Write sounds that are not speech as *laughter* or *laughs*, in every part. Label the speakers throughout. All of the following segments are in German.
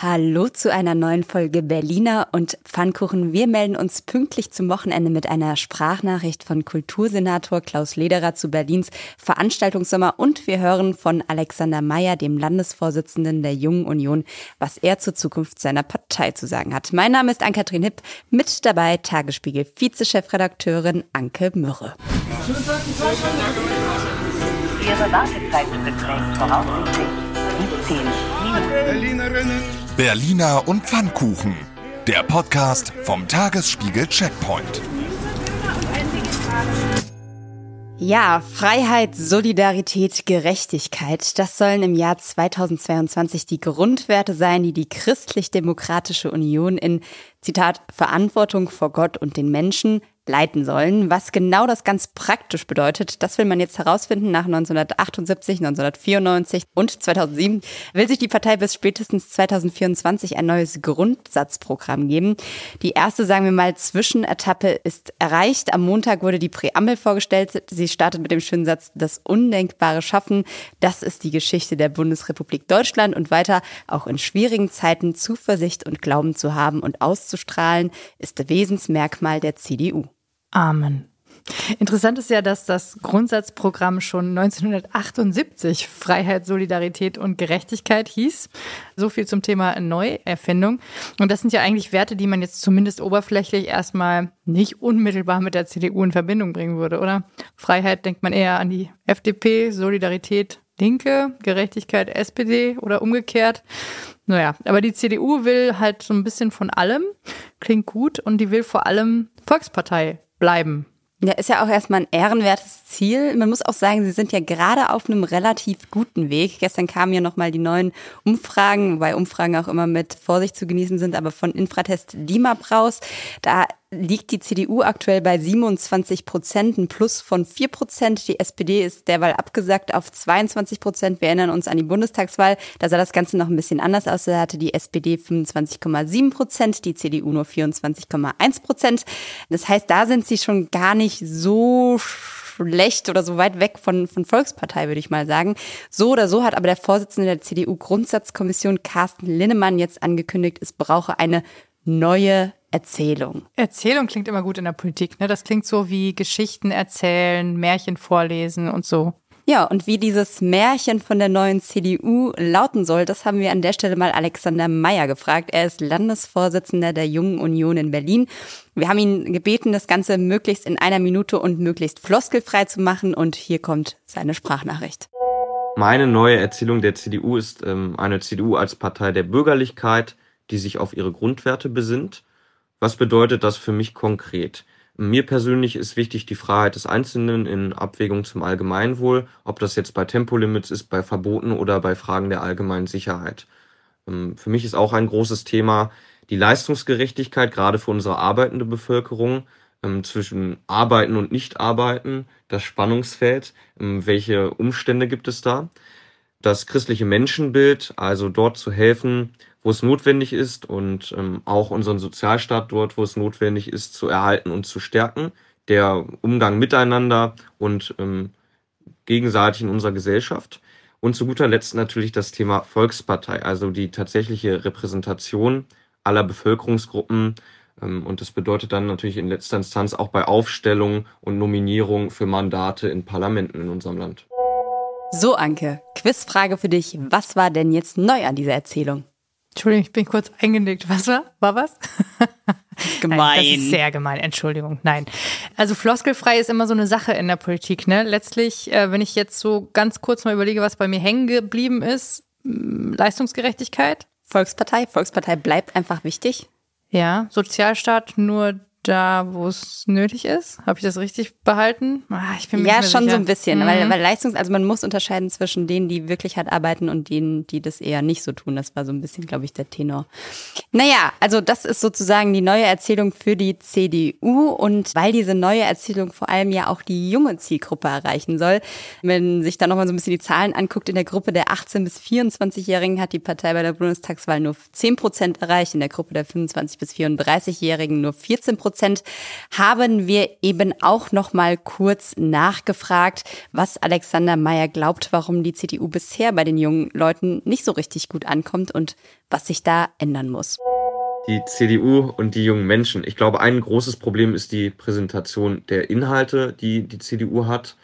Speaker 1: Hallo zu einer neuen Folge Berliner und Pfannkuchen. Wir melden uns pünktlich zum Wochenende mit einer Sprachnachricht von Kultursenator Klaus Lederer zu Berlins Veranstaltungssommer und wir hören von Alexander Mayer, dem Landesvorsitzenden der Jungen Union, was er zur Zukunft seiner Partei zu sagen hat. Mein Name ist Ann-Kathrin Hipp, mit dabei Tagesspiegel Vizechefredakteurin Anke Mürre.
Speaker 2: Ihre Wartezeit beträgt voraussichtlich 17 Minuten.
Speaker 3: Berlinerinnen
Speaker 4: Berliner und Pfannkuchen. Der Podcast vom Tagesspiegel Checkpoint.
Speaker 1: Ja, Freiheit, Solidarität, Gerechtigkeit, das sollen im Jahr 2022 die Grundwerte sein, die die Christlich-Demokratische Union in, Zitat, Verantwortung vor Gott und den Menschen leiten sollen. Was genau das ganz praktisch bedeutet, das will man jetzt herausfinden. Nach 1978, 1994 und 2007 will sich die Partei bis spätestens 2024 ein neues Grundsatzprogramm geben. Die erste, sagen wir mal, Zwischenetappe ist erreicht. Am Montag wurde die Präambel vorgestellt. Sie startet mit dem schönen Satz, das Undenkbare schaffen. Das ist die Geschichte der Bundesrepublik Deutschland und weiter auch in schwierigen Zeiten Zuversicht und Glauben zu haben und auszustrahlen, ist Wesensmerkmal der CDU.
Speaker 5: Amen. Interessant ist ja, dass das Grundsatzprogramm schon 1978 Freiheit, Solidarität und Gerechtigkeit hieß. So viel zum Thema Neuerfindung. Und das sind ja eigentlich Werte, die man jetzt zumindest oberflächlich erstmal nicht unmittelbar mit der CDU in Verbindung bringen würde, oder? Freiheit denkt man eher an die FDP, Solidarität Linke, Gerechtigkeit SPD oder umgekehrt. Naja, aber die CDU will halt so ein bisschen von allem, klingt gut, und die will vor allem Volkspartei bleiben.
Speaker 1: Ja, ist ja auch erstmal ein ehrenwertes Ziel. Man muss auch sagen, sie sind ja gerade auf einem relativ guten Weg. Gestern kamen ja nochmal die neuen Umfragen, wobei Umfragen auch immer mit Vorsicht zu genießen sind, aber von Infratest DIMAP raus. Da liegt die CDU aktuell bei 27 Prozent, ein Plus von 4 Prozent. Die SPD ist derweil abgesagt auf 22 Prozent. Wir erinnern uns an die Bundestagswahl. Da sah das Ganze noch ein bisschen anders aus. Da hatte die SPD 25,7 Prozent, die CDU nur 24,1 Prozent. Das heißt, da sind sie schon gar nicht so schlecht oder so weit weg von, von Volkspartei, würde ich mal sagen. So oder so hat aber der Vorsitzende der CDU-Grundsatzkommission Carsten Linnemann jetzt angekündigt, es brauche eine neue Erzählung.
Speaker 5: Erzählung klingt immer gut in der Politik, ne? Das klingt so wie Geschichten erzählen, Märchen vorlesen und so.
Speaker 1: Ja, und wie dieses Märchen von der neuen CDU lauten soll, das haben wir an der Stelle mal Alexander Meyer gefragt. Er ist Landesvorsitzender der Jungen Union in Berlin. Wir haben ihn gebeten, das Ganze möglichst in einer Minute und möglichst floskelfrei zu machen. Und hier kommt seine Sprachnachricht.
Speaker 6: Meine neue Erzählung der CDU ist ähm, eine CDU als Partei der Bürgerlichkeit, die sich auf ihre Grundwerte besinnt was bedeutet das für mich konkret? Mir persönlich ist wichtig die Freiheit des Einzelnen in Abwägung zum Allgemeinwohl, ob das jetzt bei Tempolimits ist, bei Verboten oder bei Fragen der allgemeinen Sicherheit. Ähm, für mich ist auch ein großes Thema die Leistungsgerechtigkeit, gerade für unsere arbeitende Bevölkerung, ähm, zwischen Arbeiten und Nichtarbeiten, das Spannungsfeld, ähm, welche Umstände gibt es da? Das christliche Menschenbild, also dort zu helfen, wo es notwendig ist und ähm, auch unseren Sozialstaat dort, wo es notwendig ist, zu erhalten und zu stärken. Der Umgang miteinander und ähm, gegenseitig in unserer Gesellschaft. Und zu guter Letzt natürlich das Thema Volkspartei, also die tatsächliche Repräsentation aller Bevölkerungsgruppen. Ähm, und das bedeutet dann natürlich in letzter Instanz auch bei Aufstellung und Nominierung für Mandate in Parlamenten in unserem Land.
Speaker 1: So, Anke, Quizfrage für dich. Was war denn jetzt neu an dieser Erzählung?
Speaker 5: Entschuldigung, ich bin kurz eingenickt. Was war? War was? *laughs*
Speaker 1: Gemein.
Speaker 5: Nein, das ist sehr gemein. Entschuldigung. Nein. Also floskelfrei ist immer so eine Sache in der Politik. Ne? Letztlich, äh, wenn ich jetzt so ganz kurz mal überlege, was bei mir hängen geblieben ist, Leistungsgerechtigkeit.
Speaker 1: Volkspartei. Volkspartei bleibt einfach wichtig.
Speaker 5: Ja, Sozialstaat nur da, wo es nötig ist. Habe ich das richtig behalten?
Speaker 1: Ah, ich bin mir ja, schon sicher. so ein bisschen, mhm. weil, weil Leistungs, also man muss unterscheiden zwischen denen, die wirklich hart arbeiten und denen, die das eher nicht so tun. Das war so ein bisschen, glaube ich, der Tenor. Naja, also das ist sozusagen die neue Erzählung für die CDU und weil diese neue Erzählung vor allem ja auch die junge Zielgruppe erreichen soll. Wenn sich da nochmal so ein bisschen die Zahlen anguckt, in der Gruppe der 18- bis 24-Jährigen hat die Partei bei der Bundestagswahl nur 10 Prozent erreicht, in der Gruppe der 25- bis 34-Jährigen nur 14 Prozent Prozent, haben wir eben auch noch mal kurz nachgefragt, was Alexander Meyer glaubt, warum die CDU bisher bei den jungen Leuten nicht so richtig gut ankommt und was sich da ändern muss
Speaker 6: die CDU und die jungen Menschen. Ich glaube, ein großes Problem ist die Präsentation der Inhalte, die die CDU hat.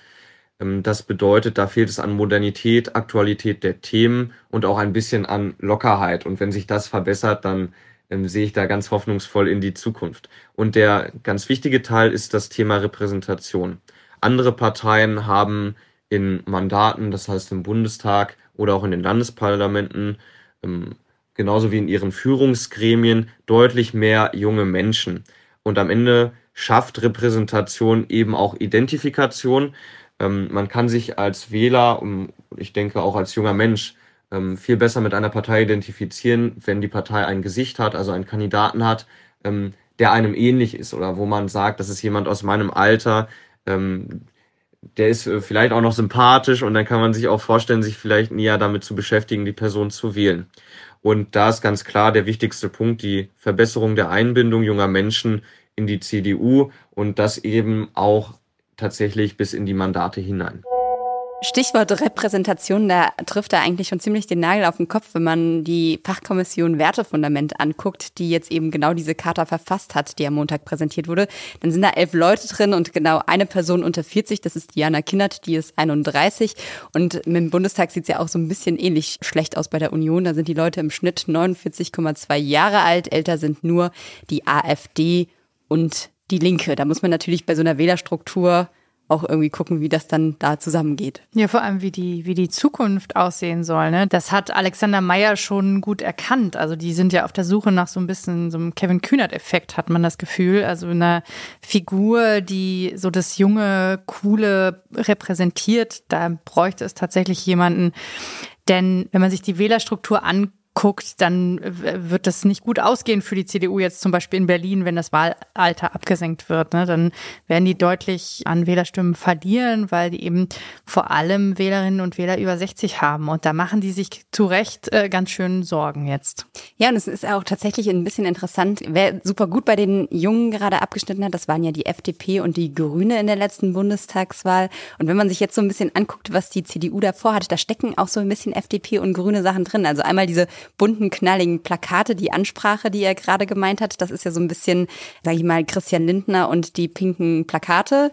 Speaker 6: Ähm, das bedeutet, da fehlt es an Modernität, Aktualität der Themen und auch ein bisschen an Lockerheit. Und wenn sich das verbessert, dann ähm, sehe ich da ganz hoffnungsvoll in die Zukunft. Und der ganz wichtige Teil ist das Thema Repräsentation. Andere Parteien haben in Mandaten, das heißt im Bundestag oder auch in den Landesparlamenten, ähm, genauso wie in ihren Führungsgremien deutlich mehr junge Menschen. Und am Ende schafft Repräsentation eben auch Identifikation. Ähm, man kann sich als Wähler ich denke auch als junger Mensch ähm, viel besser mit einer Partei identifizieren, wenn die Partei ein Gesicht hat, also einen Kandidaten hat, ähm, der einem ähnlich ist oder wo man sagt, das ist jemand aus meinem Alter, ähm, der ist äh, vielleicht auch noch sympathisch und dann kann man sich auch vorstellen, sich vielleicht näher damit zu beschäftigen, die Person zu wählen. Und da ist ganz klar der wichtigste Punkt die Verbesserung der Einbindung junger Menschen in die CDU und das eben auch tatsächlich bis in die Mandate hinein.
Speaker 1: Stichwort Repräsentation, da trifft er eigentlich schon ziemlich den Nagel auf den Kopf, wenn man die Fachkommission Wertefundament anguckt, die jetzt eben genau diese Charta verfasst hat, die am Montag präsentiert wurde. Dann sind da elf Leute drin und genau eine Person unter 40, das ist Diana Kinnert, die ist 31. Und dem Bundestag sieht es ja auch so ein bisschen ähnlich schlecht aus bei der Union. Da sind die Leute im Schnitt 49,2 Jahre alt. Älter sind nur die AfD und die Linke. Da muss man natürlich bei so einer Wählerstruktur auch irgendwie gucken, wie das dann da zusammengeht.
Speaker 5: Ja, vor allem, wie die, wie die Zukunft aussehen soll. Ne? Das hat Alexander Meyer schon gut erkannt. Also die sind ja auf der Suche nach so ein bisschen so einem Kevin Kühnert-Effekt, hat man das Gefühl. Also einer Figur, die so das junge, coole repräsentiert. Da bräuchte es tatsächlich jemanden. Denn wenn man sich die Wählerstruktur anguckt, guckt, dann wird das nicht gut ausgehen für die CDU jetzt zum Beispiel in Berlin, wenn das Wahlalter abgesenkt wird. Ne? Dann werden die deutlich an Wählerstimmen verlieren, weil die eben vor allem Wählerinnen und Wähler über 60 haben. Und da machen die sich zu Recht äh, ganz schön Sorgen jetzt.
Speaker 1: Ja, und es ist auch tatsächlich ein bisschen interessant, wer super gut bei den Jungen gerade abgeschnitten hat, das waren ja die FDP und die Grüne in der letzten Bundestagswahl. Und wenn man sich jetzt so ein bisschen anguckt, was die CDU davor hat, da stecken auch so ein bisschen FDP und grüne Sachen drin. Also einmal diese bunten, knalligen Plakate, die Ansprache, die er gerade gemeint hat. Das ist ja so ein bisschen, sage ich mal, Christian Lindner und die pinken Plakate.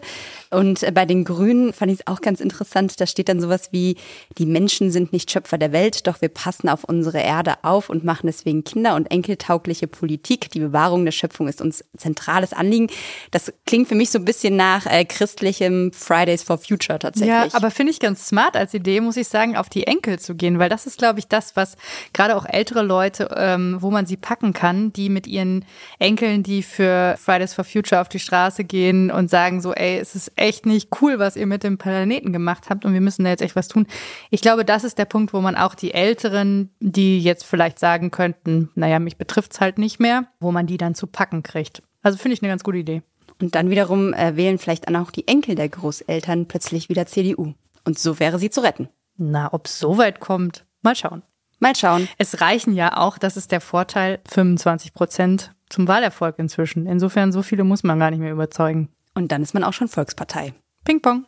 Speaker 1: Und bei den Grünen fand ich es auch ganz interessant. Da steht dann sowas wie, die Menschen sind nicht Schöpfer der Welt, doch wir passen auf unsere Erde auf und machen deswegen kinder- und enkeltaugliche Politik. Die Bewahrung der Schöpfung ist uns zentrales Anliegen. Das klingt für mich so ein bisschen nach äh, christlichem Fridays for Future tatsächlich.
Speaker 5: Ja, aber finde ich ganz smart als Idee, muss ich sagen, auf die Enkel zu gehen, weil das ist, glaube ich, das, was gerade auch ältere Leute, ähm, wo man sie packen kann, die mit ihren Enkeln, die für Fridays for Future auf die Straße gehen und sagen so, ey, es ist echt nicht cool, was ihr mit dem Planeten gemacht habt und wir müssen da jetzt echt was tun. Ich glaube, das ist der Punkt, wo man auch die Älteren, die jetzt vielleicht sagen könnten, naja, mich betrifft's halt nicht mehr, wo man die dann zu packen kriegt. Also finde ich eine ganz gute Idee.
Speaker 1: Und dann wiederum äh, wählen vielleicht dann auch die Enkel der Großeltern plötzlich wieder CDU. Und so wäre sie zu retten.
Speaker 5: Na, ob es so weit kommt, mal schauen.
Speaker 1: Mal schauen.
Speaker 5: Es reichen ja auch, das ist der Vorteil, 25 Prozent zum Wahlerfolg inzwischen. Insofern, so viele muss man gar nicht mehr überzeugen.
Speaker 1: Und dann ist man auch schon Volkspartei.
Speaker 5: Ping pong.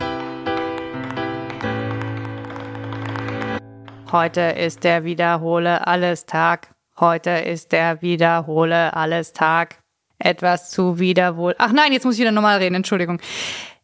Speaker 5: Heute ist der Wiederhole alles Tag. Heute ist der Wiederhole alles Tag. Etwas zu Wiederwohl. Ach nein, jetzt muss ich wieder normal reden, Entschuldigung.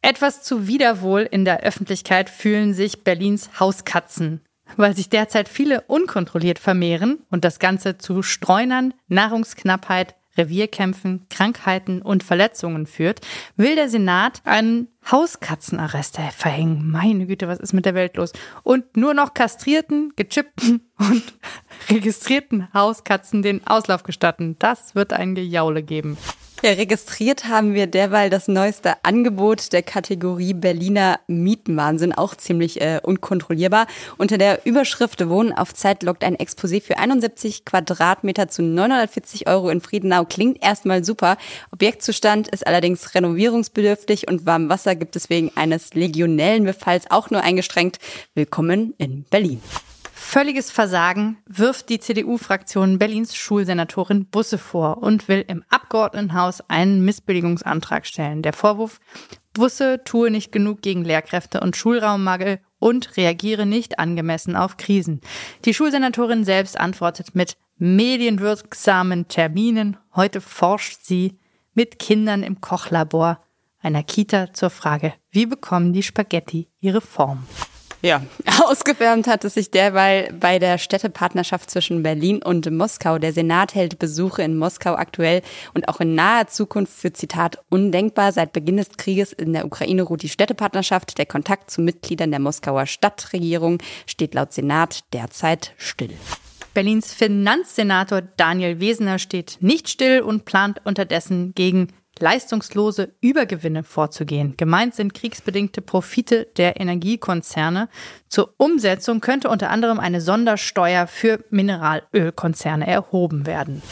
Speaker 5: Etwas zu Wiederwohl in der Öffentlichkeit fühlen sich Berlins Hauskatzen weil sich derzeit viele unkontrolliert vermehren und das Ganze zu Streunern, Nahrungsknappheit, Revierkämpfen, Krankheiten und Verletzungen führt, will der Senat einen Hauskatzenarrest verhängen. Meine Güte, was ist mit der Welt los? Und nur noch kastrierten, gechippten *laughs* und registrierten Hauskatzen den Auslauf gestatten. Das wird ein Gejaule geben.
Speaker 1: Ja, registriert haben wir derweil das neueste Angebot der Kategorie Berliner Mietenwahnsinn, auch ziemlich äh, unkontrollierbar. Unter der Überschrift Wohnen auf Zeit lockt ein Exposé für 71 Quadratmeter zu 940 Euro in Friedenau. Klingt erstmal super. Objektzustand ist allerdings renovierungsbedürftig und warm Wasser gibt es wegen eines legionellen Befalls auch nur eingeschränkt. Willkommen in Berlin.
Speaker 5: völliges Versagen wirft die CDU-Fraktion Berlins Schulsenatorin Busse vor und will im Abgeordnetenhaus einen Missbilligungsantrag stellen. Der Vorwurf, Busse tue nicht genug gegen Lehrkräfte und Schulraummangel und reagiere nicht angemessen auf Krisen. Die Schulsenatorin selbst antwortet mit medienwirksamen Terminen. Heute forscht sie mit Kindern im Kochlabor einer Kita zur Frage, wie bekommen die Spaghetti ihre Form?
Speaker 1: Ja, *laughs* ausgewärmt hat es sich derweil bei der Städtepartnerschaft zwischen Berlin und Moskau. Der Senat hält Besuche in Moskau aktuell und auch in naher Zukunft für Zitat undenkbar. Seit Beginn des Krieges in der Ukraine ruht die Städtepartnerschaft. Der Kontakt zu Mitgliedern der Moskauer Stadtregierung steht laut Senat derzeit still.
Speaker 5: Berlins Finanzsenator Daniel Wesener steht nicht still und plant unterdessen gegen leistungslose Übergewinne vorzugehen. Gemeint sind kriegsbedingte Profite der Energiekonzerne. Zur Umsetzung könnte unter anderem eine Sondersteuer für Mineralölkonzerne erhoben werden.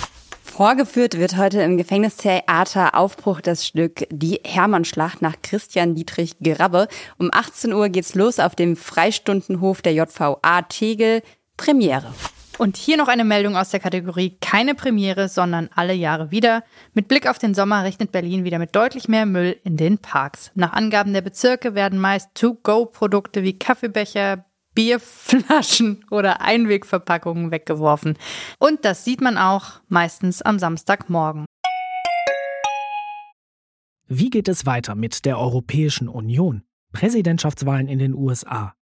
Speaker 1: Vorgeführt wird heute im Gefängnistheater Aufbruch das Stück Die Hermannschlacht nach Christian Dietrich Grabbe. Um 18 Uhr geht's los auf dem Freistundenhof der JVA Tegel. Premiere.
Speaker 5: Und hier noch eine Meldung aus der Kategorie keine Premiere, sondern alle Jahre wieder. Mit Blick auf den Sommer rechnet Berlin wieder mit deutlich mehr Müll in den Parks. Nach Angaben der Bezirke werden meist To-Go-Produkte wie Kaffeebecher, Bierflaschen *laughs* oder Einwegverpackungen weggeworfen. Und das sieht man auch meistens am Samstagmorgen.
Speaker 3: Wie geht es weiter mit der Europäischen Union? Präsidentschaftswahlen in den USA.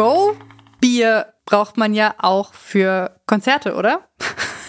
Speaker 5: To-Go-Bier braucht man ja auch für Konzerte, oder?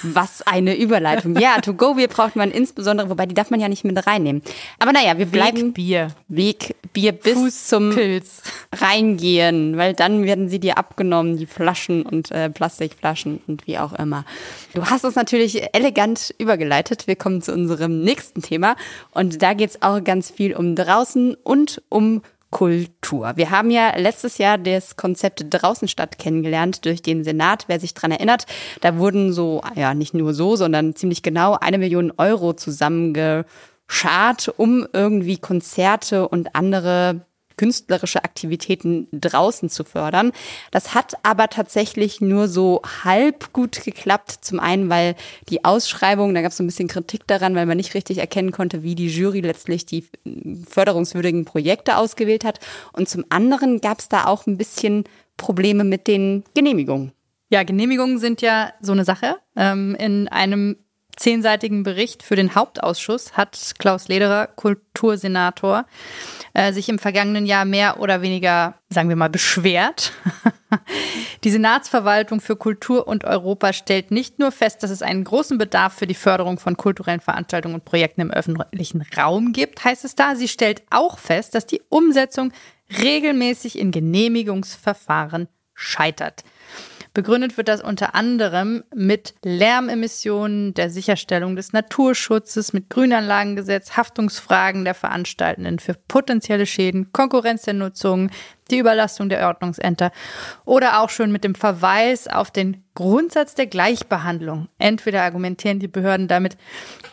Speaker 1: Was eine Überleitung. Ja, To-Go-Bier braucht man insbesondere, wobei die darf man ja nicht mit reinnehmen. Aber naja, wir bleiben
Speaker 5: Wegbier.
Speaker 1: Wegbier bis zum
Speaker 5: Fußpilz.
Speaker 1: Reingehen, weil dann werden sie dir abgenommen, die Flaschen und äh, Plastikflaschen und wie auch immer. Du hast es natürlich elegant übergeleitet. Wir kommen zu unserem nächsten Thema und da geht's auch ganz viel um draußen und um Kultur. Wir haben ja letztes Jahr das Konzept Draußen statt kennengelernt durch den Senat. Wer sich dran erinnert, da wurden so, ja, nicht nur so, sondern ziemlich genau eine Million Euro zusammengeschart, um irgendwie Konzerte und andere künstlerische Aktivitäten draußen zu fördern. Das hat aber tatsächlich nur so halb gut geklappt. Zum einen, weil die Ausschreibung, da gab es so ein bisschen Kritik daran, weil man nicht richtig erkennen konnte, wie die Jury letztlich die förderungswürdigen Projekte ausgewählt hat. Und zum anderen gab es da auch ein bisschen Probleme mit den Genehmigungen.
Speaker 5: Ja, Genehmigungen sind ja so eine Sache. Ähm, in einem zehnseitigen Bericht für den Hauptausschuss hat Klaus Lederer, Kultursenator, äh, sich im vergangenen Jahr mehr oder weniger, sagen wir mal, beschwert. *laughs* Die Senatsverwaltung für Kultur und Europa stellt nicht nur fest, dass es einen großen Bedarf für die Förderung von kulturellen Veranstaltungen und Projekten im öffentlichen Raum gibt, heißt es da. Sie stellt auch fest, dass die Umsetzung regelmäßig in Genehmigungsverfahren scheitert. Begründet wird das unter anderem mit Lärmemissionen, der Sicherstellung des Naturschutzes, mit Grünanlagengesetz, Haftungsfragen der Veranstaltenden für potenzielle Schäden, Konkurrenz der Nutzung, die Überlastung der Ordnungsämter oder auch schon mit dem Verweis auf den Grundsatz der Gleichbehandlung. Entweder argumentieren die Behörden damit,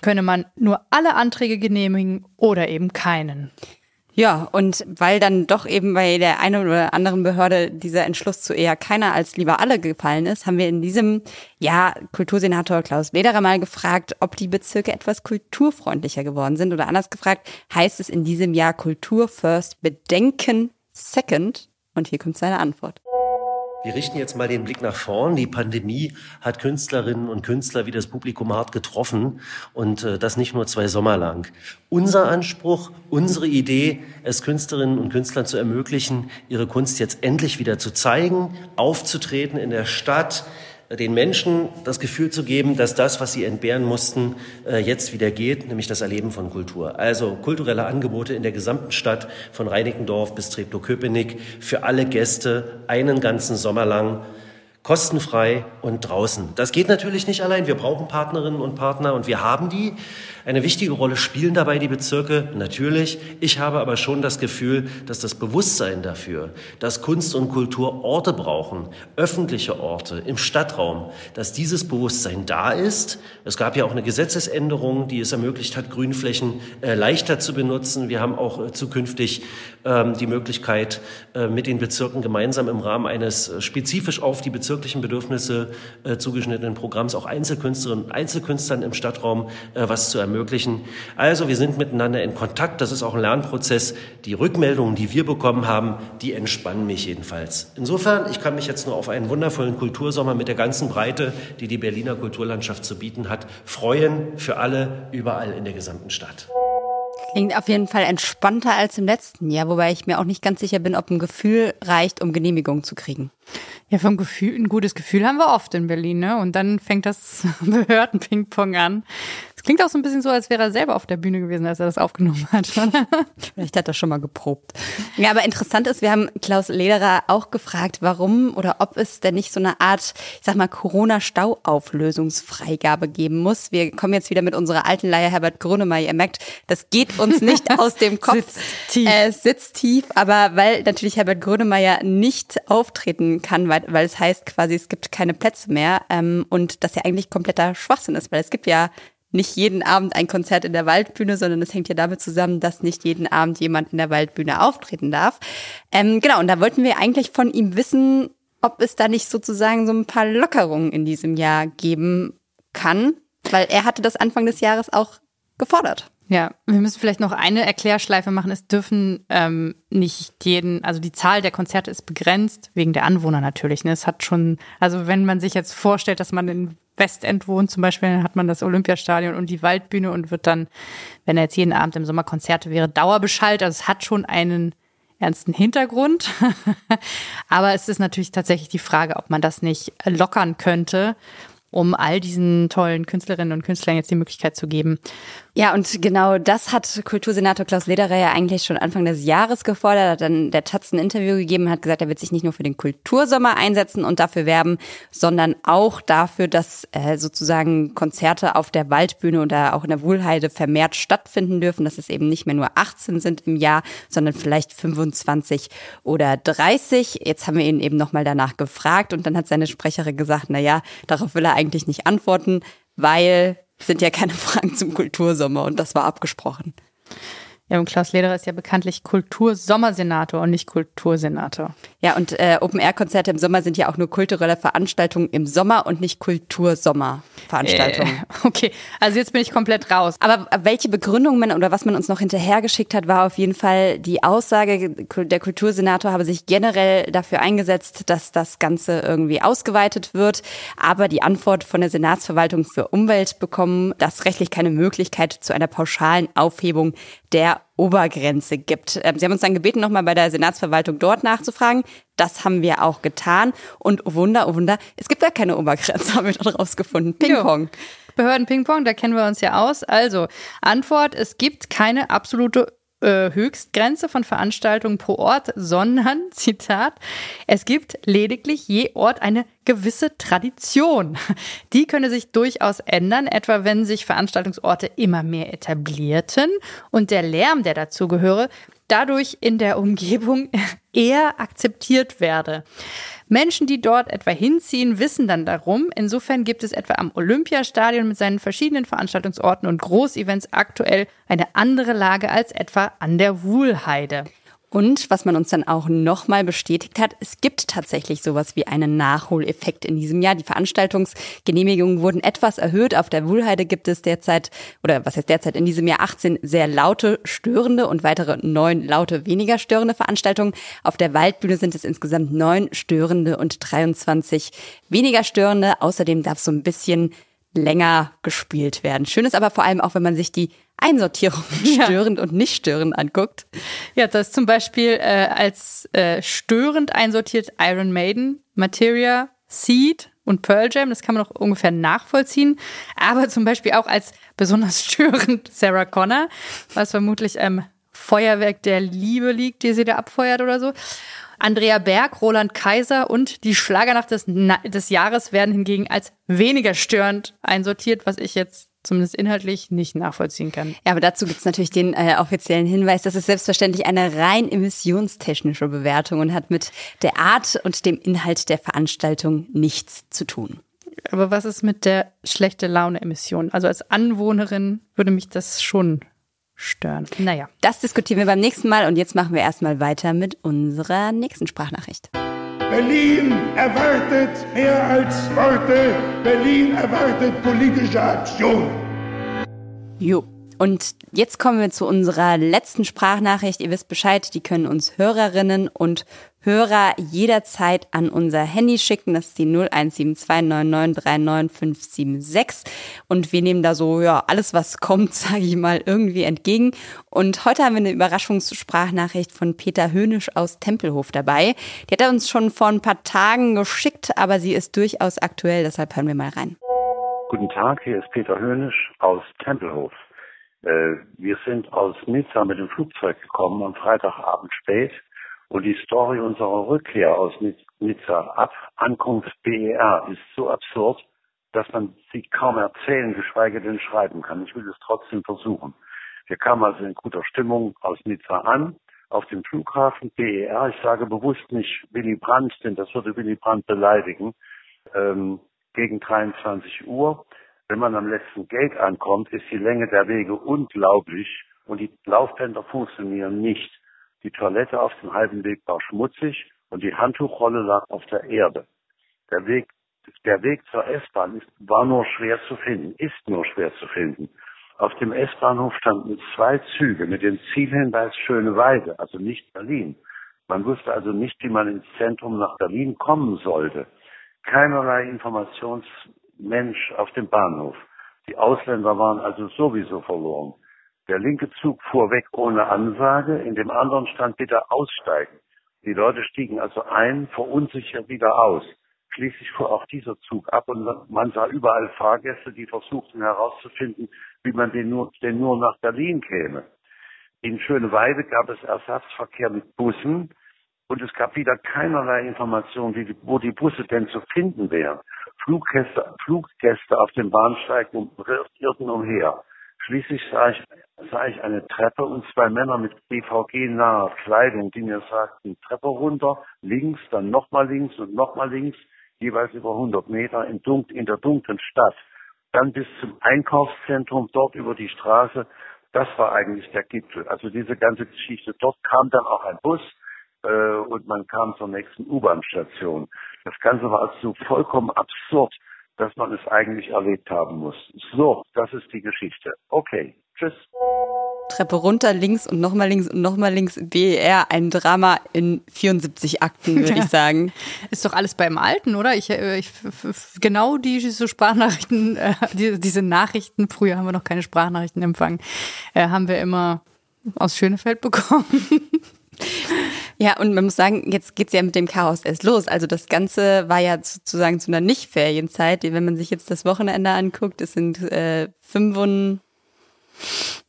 Speaker 5: könne man nur alle Anträge genehmigen oder eben keinen.
Speaker 1: Ja, und weil dann doch eben bei der einen oder anderen Behörde dieser Entschluss zu eher keiner als lieber alle gefallen ist, haben wir in diesem Jahr Kultursenator Klaus Lederer mal gefragt, ob die Bezirke etwas kulturfreundlicher geworden sind. Oder anders gefragt, heißt es in diesem Jahr Kultur First, Bedenken Second? Und hier kommt seine Antwort.
Speaker 7: Wir richten jetzt mal den Blick nach vorn. Die Pandemie hat Künstlerinnen und Künstler wie das Publikum hart getroffen und äh, das nicht nur zwei Sommer lang. Unser Anspruch, unsere Idee, es Künstlerinnen und Künstlern zu ermöglichen, ihre Kunst jetzt endlich wieder zu zeigen, aufzutreten in der Stadt, den Menschen das Gefühl zu geben, dass das, was sie entbehren mussten, äh, jetzt wieder geht, nämlich das Erleben von Kultur. Also kulturelle Angebote in der gesamten Stadt von Reinickendorf bis Treptow-Köpenick für alle Gäste einen ganzen Sommer lang kostenfrei und draußen. Das geht natürlich nicht allein. Wir brauchen Partnerinnen und Partner und wir haben die. Eine wichtige Rolle spielen dabei die Bezirke, natürlich. Ich habe aber schon das Gefühl, dass das Bewusstsein dafür, dass Kunst und Kultur Orte brauchen, öffentliche Orte im Stadtraum, dass dieses Bewusstsein da ist. Es gab ja auch eine Gesetzesänderung, die es ermöglicht hat, Grünflächen äh, leichter zu benutzen. Wir haben auch äh, zukünftig die Möglichkeit, äh, mit den Bezirken gemeinsam im Rahmen eines äh, spezifisch auf die bezirklichen Bedürfnisse äh, zugeschnittenen Programms auch Einzelkünstlerinnen und Einzelkünstlern im Stadtraum was zu ermöglichen. Also wir sind miteinander in Kontakt. Das ist auch ein Lernprozess. Die Rückmeldungen, die wir bekommen haben, die entspannen mich jedenfalls. Insofern, ich kann mich jetzt nur auf einen wundervollen Kultursommer mit der ganzen Breite, die die Berliner Kulturlandschaft zu bieten hat, freuen für alle überall in der gesamten Stadt.
Speaker 1: Klingt auf jeden Fall entspannter als im letzten Jahr, wobei ich mir auch nicht ganz sicher bin, ob ein Gefühl reicht, um Genehmigung zu kriegen.
Speaker 5: Ja, vom Gefühl, ein gutes Gefühl haben wir oft in Berlin, ne? Und dann fängt das *laughs* Behörden-Ping-Pong an. Klingt auch so ein bisschen so, als wäre er selber auf der Bühne gewesen, als er das aufgenommen hat. *laughs*
Speaker 1: Vielleicht hat er schon mal geprobt. Ja, aber interessant ist, wir haben Klaus Lederer auch gefragt, warum oder ob es denn nicht so eine Art, ich sag mal, Corona-Stauauflösungsfreigabe geben muss. Wir kommen jetzt wieder mit unserer alten Leier Herbert Grönemeyer. Ihr merkt, das geht uns nicht *laughs* aus dem Kopf.
Speaker 5: Sitzt tief.
Speaker 1: Äh, es sitzt tief, aber weil natürlich Herbert Grönemeyer nicht auftreten kann, weil, weil es heißt quasi, es gibt keine Plätze mehr ähm, und das ja eigentlich kompletter Schwachsinn ist, weil es gibt ja nicht jeden Abend ein Konzert in der Waldbühne, sondern es hängt ja damit zusammen, dass nicht jeden Abend jemand in der Waldbühne auftreten darf. Ähm, genau, und da wollten wir eigentlich von ihm wissen, ob es da nicht sozusagen so ein paar Lockerungen in diesem Jahr geben kann, weil er hatte das Anfang des Jahres auch gefordert.
Speaker 5: Ja, wir müssen vielleicht noch eine Erklärschleife machen. Es dürfen ähm, nicht jeden, also die Zahl der Konzerte ist begrenzt, wegen der Anwohner natürlich. Ne? Es hat schon, also wenn man sich jetzt vorstellt, dass man in Westend wohnt zum Beispiel, dann hat man das Olympiastadion und die Waldbühne und wird dann, wenn er jetzt jeden Abend im Sommer Konzerte wäre, Dauerbeschallt. Also es hat schon einen ernsten Hintergrund. *laughs* Aber es ist natürlich tatsächlich die Frage, ob man das nicht lockern könnte um all diesen tollen Künstlerinnen und Künstlern jetzt die Möglichkeit zu geben.
Speaker 1: Ja, und genau das hat Kultursenator Klaus Lederer ja eigentlich schon Anfang des Jahres gefordert. Er hat dann der Taz ein Interview gegeben, hat gesagt, er wird sich nicht nur für den Kultursommer einsetzen und dafür werben, sondern auch dafür, dass äh, sozusagen Konzerte auf der Waldbühne oder auch in der Wohlheide vermehrt stattfinden dürfen, dass es eben nicht mehr nur 18 sind im Jahr, sondern vielleicht 25 oder 30. Jetzt haben wir ihn eben nochmal danach gefragt und dann hat seine Sprecherin gesagt, na ja, darauf will er eigentlich nicht antworten, weil sind ja keine *laughs* Fragen zum Kultursommer und das war abgesprochen.
Speaker 5: Ja, und Klaus Lederer ist ja bekanntlich Kultursommersenator und nicht Kultursenator.
Speaker 1: Ja, und äh, Open-Air-Konzerte im Sommer sind ja auch nur kulturelle Veranstaltungen im Sommer und nicht Kultursommerveranstaltungen.
Speaker 5: Äh, *laughs* okay, also jetzt bin ich komplett raus.
Speaker 1: Aber welche Begründung man oder was man uns noch hinterhergeschickt hat, war auf jeden Fall die Aussage, der Kultursenator habe sich generell dafür eingesetzt, dass das Ganze irgendwie ausgeweitet wird. Aber die Antwort von der Senatsverwaltung für Umwelt bekommen, dass rechtlich keine Möglichkeit zu einer pauschalen Aufhebung der Obergrenze gibt. Ähm, Sie haben uns dann gebeten, nochmal bei der Senatsverwaltung dort nachzufragen. Das haben wir auch getan. Und oh Wunder, oh Wunder, es gibt da keine Obergrenze, *laughs* haben wir dort rausgefunden. Ping-Pong.
Speaker 5: Behörden Ping-Pong, da kennen wir uns ja aus. Also, Antwort, es gibt keine absolute äh, Höchstgrenze von Veranstaltungen pro Ort, sondern, *laughs* Zitat, es gibt lediglich je Ort eine gewisse Tradition. Die könne sich durchaus ändern, etwa wenn sich Veranstaltungsorte immer mehr etablierten und der Lärm, der dazugehöre, dadurch in der Umgebung *laughs* eher akzeptiert werde. Menschen, die dort etwa hinziehen, wissen dann darum. Insofern gibt es etwa am Olympiastadion mit seinen verschiedenen Veranstaltungsorten und Großevents aktuell eine andere Lage als etwa an der Wuhlheide.
Speaker 1: Und was man uns dann auch nochmal bestätigt hat, es gibt tatsächlich sowas wie einen Nachholeffekt in diesem Jahr. Die Veranstaltungsgenehmigungen wurden etwas erhöht. Auf der Wuhlheide gibt es derzeit, oder was heißt derzeit, in diesem Jahr 18 sehr laute, störende und weitere neun laute, weniger störende Veranstaltungen. Auf der Waldbühne sind es insgesamt neun störende und 23 weniger störende. Außerdem darf so ein bisschen länger gespielt werden. Schön ist aber vor allem auch, wenn man sich die Einsortierung *laughs* störend ja. und nicht störend anguckt.
Speaker 5: Ja, das ist zum Beispiel äh, als äh, störend einsortiert Iron Maiden, Materia, Seed, und Pearl Jam, das kann man auch ungefähr nachvollziehen. Aber zum Beispiel auch als besonders *laughs* störend Sarah Connor, was vermutlich am Feuerwerk der Liebe liegt, die sie da abfeuert oder so. Andrea Berg, Roland Kaiser und die Schlagernacht des, des Jahres werden hingegen als weniger störend einsortiert, was ich jetzt zumindest inhaltlich nicht nachvollziehen kann.
Speaker 1: Ja, aber dazu gibt es natürlich den äh, offiziellen Hinweis, das ist selbstverständlich eine rein emissionstechnische Bewertung und hat mit der Art und dem Inhalt der Veranstaltung nichts zu tun.
Speaker 5: Aber was ist mit der schlechte Laune-Emission? Also als Anwohnerin würde mich das schon stören. Naja.
Speaker 1: Das diskutieren wir beim nächsten Mal und jetzt machen wir erstmal weiter mit unserer nächsten Sprachnachricht.
Speaker 8: Berlin erwartet mehr als Worte. Berlin erwartet politische Aktion.
Speaker 1: Jo. Und jetzt kommen wir zu unserer letzten Sprachnachricht. Ihr wisst Bescheid, die können uns Hörerinnen und Hörer jederzeit an unser Handy schicken. Das ist die 01729939576. Und wir nehmen da so, ja, alles, was kommt, *laughs* sage ich mal, irgendwie entgegen. Und heute haben wir eine Überraschungssprachnachricht von Peter Höhnisch aus Tempelhof dabei. Die hat er uns schon vor ein paar Tagen geschickt, aber sie ist durchaus aktuell. Deshalb hören wir mal rein.
Speaker 9: Guten Tag, hier ist Peter Höhnisch aus Tempelhof. Äh, wir sind aus Nizza mit dem Flugzeug gekommen am Freitagabend spät und die Story unserer Rückkehr aus Nizza ab Ankunft BER ist so absurd, dass man sie kaum erzählen, geschweige denn schreiben kann. Ich will es trotzdem versuchen. Wir kamen also in guter Stimmung aus Nizza an, auf dem Flughafen BER. Ich sage bewusst nicht Willy Brandt, denn das würde Willy Brandt beleidigen. Ähm, gegen 23 Uhr. Wenn man am letzten Gate ankommt, ist die Länge der Wege unglaublich und die Laufbänder funktionieren nicht. Die Toilette auf dem halben Weg war schmutzig und die Handtuchrolle lag auf der Erde. Der Weg, der Weg zur S-Bahn war nur schwer zu finden, ist nur schwer zu finden. Auf dem S-Bahnhof standen zwei Züge mit dem Zielhinweis Schöneweide, also nicht Berlin. Man wusste also nicht, wie man ins Zentrum nach Berlin kommen sollte. Keinerlei Informationsmensch auf dem Bahnhof. Die Ausländer waren also sowieso verloren. Der linke Zug fuhr weg ohne Ansage, in dem anderen stand bitte aussteigen. Die Leute stiegen also ein, verunsichert wieder aus. Schließlich fuhr auch dieser Zug ab und man sah überall Fahrgäste, die versuchten herauszufinden, wie man denn nur, denn nur nach Berlin käme. In Schöneweide gab es Ersatzverkehr mit Bussen und es gab wieder keinerlei Information, wie, wo die Busse denn zu finden wären. Fluggäste, Fluggäste auf dem Bahnsteig irrten umher. Schließlich sah ich, sah ich eine Treppe und zwei Männer mit BVG-naher Kleidung, die mir sagten, Treppe runter, links, dann nochmal links und nochmal links, jeweils über 100 Meter in, Dun in der dunklen Stadt. Dann bis zum Einkaufszentrum, dort über die Straße. Das war eigentlich der Gipfel. Also diese ganze Geschichte. Dort kam dann auch ein Bus äh, und man kam zur nächsten U-Bahn-Station. Das Ganze war also vollkommen absurd dass man es eigentlich erlebt haben muss. So, das ist die Geschichte. Okay, tschüss.
Speaker 1: Treppe runter, links und nochmal links und nochmal links, BER, ein Drama in 74 Akten, würde ja. ich *laughs* sagen.
Speaker 5: Ist doch alles beim Alten, oder? Ich, äh, ich genau diese Sprachnachrichten, *laughs* äh, die, diese Nachrichten, früher haben wir noch keine Sprachnachrichten empfangen, äh, haben wir immer aus Schönefeld bekommen. *laughs*
Speaker 1: Ja, und man muss sagen, jetzt geht's ja mit dem Chaos erst los. Also das Ganze war ja sozusagen zu einer Nicht-Ferienzeit. Wenn man sich jetzt das Wochenende anguckt, es sind äh,
Speaker 5: 280.000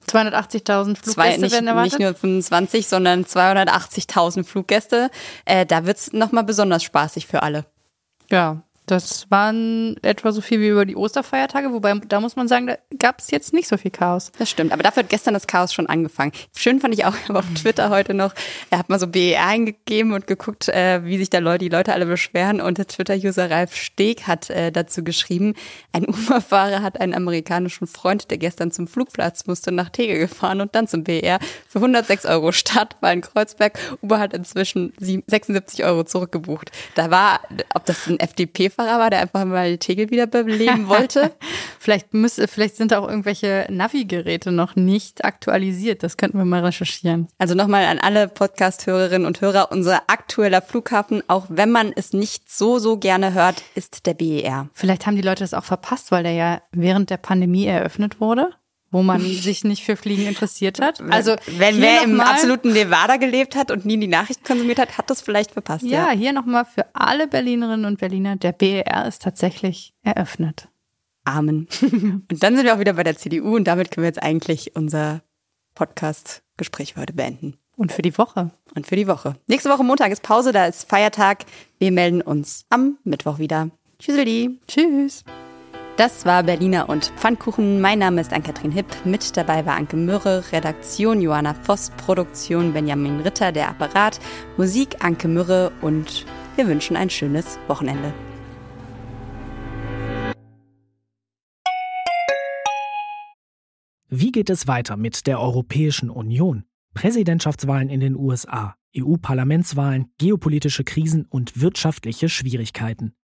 Speaker 5: Fluggäste
Speaker 1: Zwei, nicht, werden erwartet. Nicht nur 25, sondern 280.000 Fluggäste. Äh, da wird's nochmal besonders spaßig für alle.
Speaker 5: Ja, das waren etwa so viel wie über die Osterfeiertage, wobei da muss man sagen, da gab es jetzt nicht so viel Chaos.
Speaker 1: Das stimmt, aber dafür hat gestern das Chaos schon angefangen. Schön fand ich auch *laughs* auf Twitter heute noch, er hat mal so BER eingegeben und geguckt, äh, wie sich da Leute, die Leute alle beschweren und der Twitter-User Ralf Steg hat äh, dazu geschrieben, ein Uberfahrer hat einen amerikanischen Freund, der gestern zum Flugplatz musste, nach Tegel gefahren und dann zum BER für 106 Euro Stadt war in Kreuzberg. Uber hat inzwischen 76 Euro zurückgebucht. Da war, ob das ein FDP Fahrer war, der einfach mal Tegel wiederbeleben wollte. *laughs*
Speaker 5: vielleicht, müsste, vielleicht sind auch irgendwelche Navi-Geräte noch nicht aktualisiert. Das könnten wir mal recherchieren.
Speaker 1: Also nochmal an alle Podcast-Hörerinnen und Hörer. Unser aktueller Flughafen, auch wenn man es nicht so, so gerne hört, ist der BER.
Speaker 5: Vielleicht haben die Leute das auch verpasst, weil der ja während der Pandemie eröffnet wurde. Wo man sich nicht für Fliegen interessiert hat. Also
Speaker 1: wenn wer im absoluten Nevada gelebt hat und nie die Nachrichten konsumiert hat, hat das vielleicht verpasst.
Speaker 5: Ja, hier nochmal für alle Berlinerinnen und Berliner, der BER ist tatsächlich eröffnet.
Speaker 1: Amen. *laughs* Und dann sind wir auch wieder bei der CDU und damit können wir jetzt eigentlich unser Podcast-Gespräch heute beenden.
Speaker 5: Und für die Woche.
Speaker 1: Und für die Woche. Nächste Woche Montag ist Pause, da ist Feiertag. Wir melden uns am Mittwoch wieder. Tschüsseldi.
Speaker 5: Tschüss.
Speaker 1: Das war Berliner und Pfannkuchen. Mein Name ist Ann-Kathrin Hipp. Mit dabei war Anke Mürre, Redaktion Johanna Voss, Produktion Benjamin Ritter, der Apparat, Musik Anke Mürre und wir wünschen ein schönes Wochenende.
Speaker 3: Wie geht es weiter mit der Europäischen Union? Präsidentschaftswahlen in den USA, EU-Parlamentswahlen, geopolitische Krisen und wirtschaftliche Schwierigkeiten.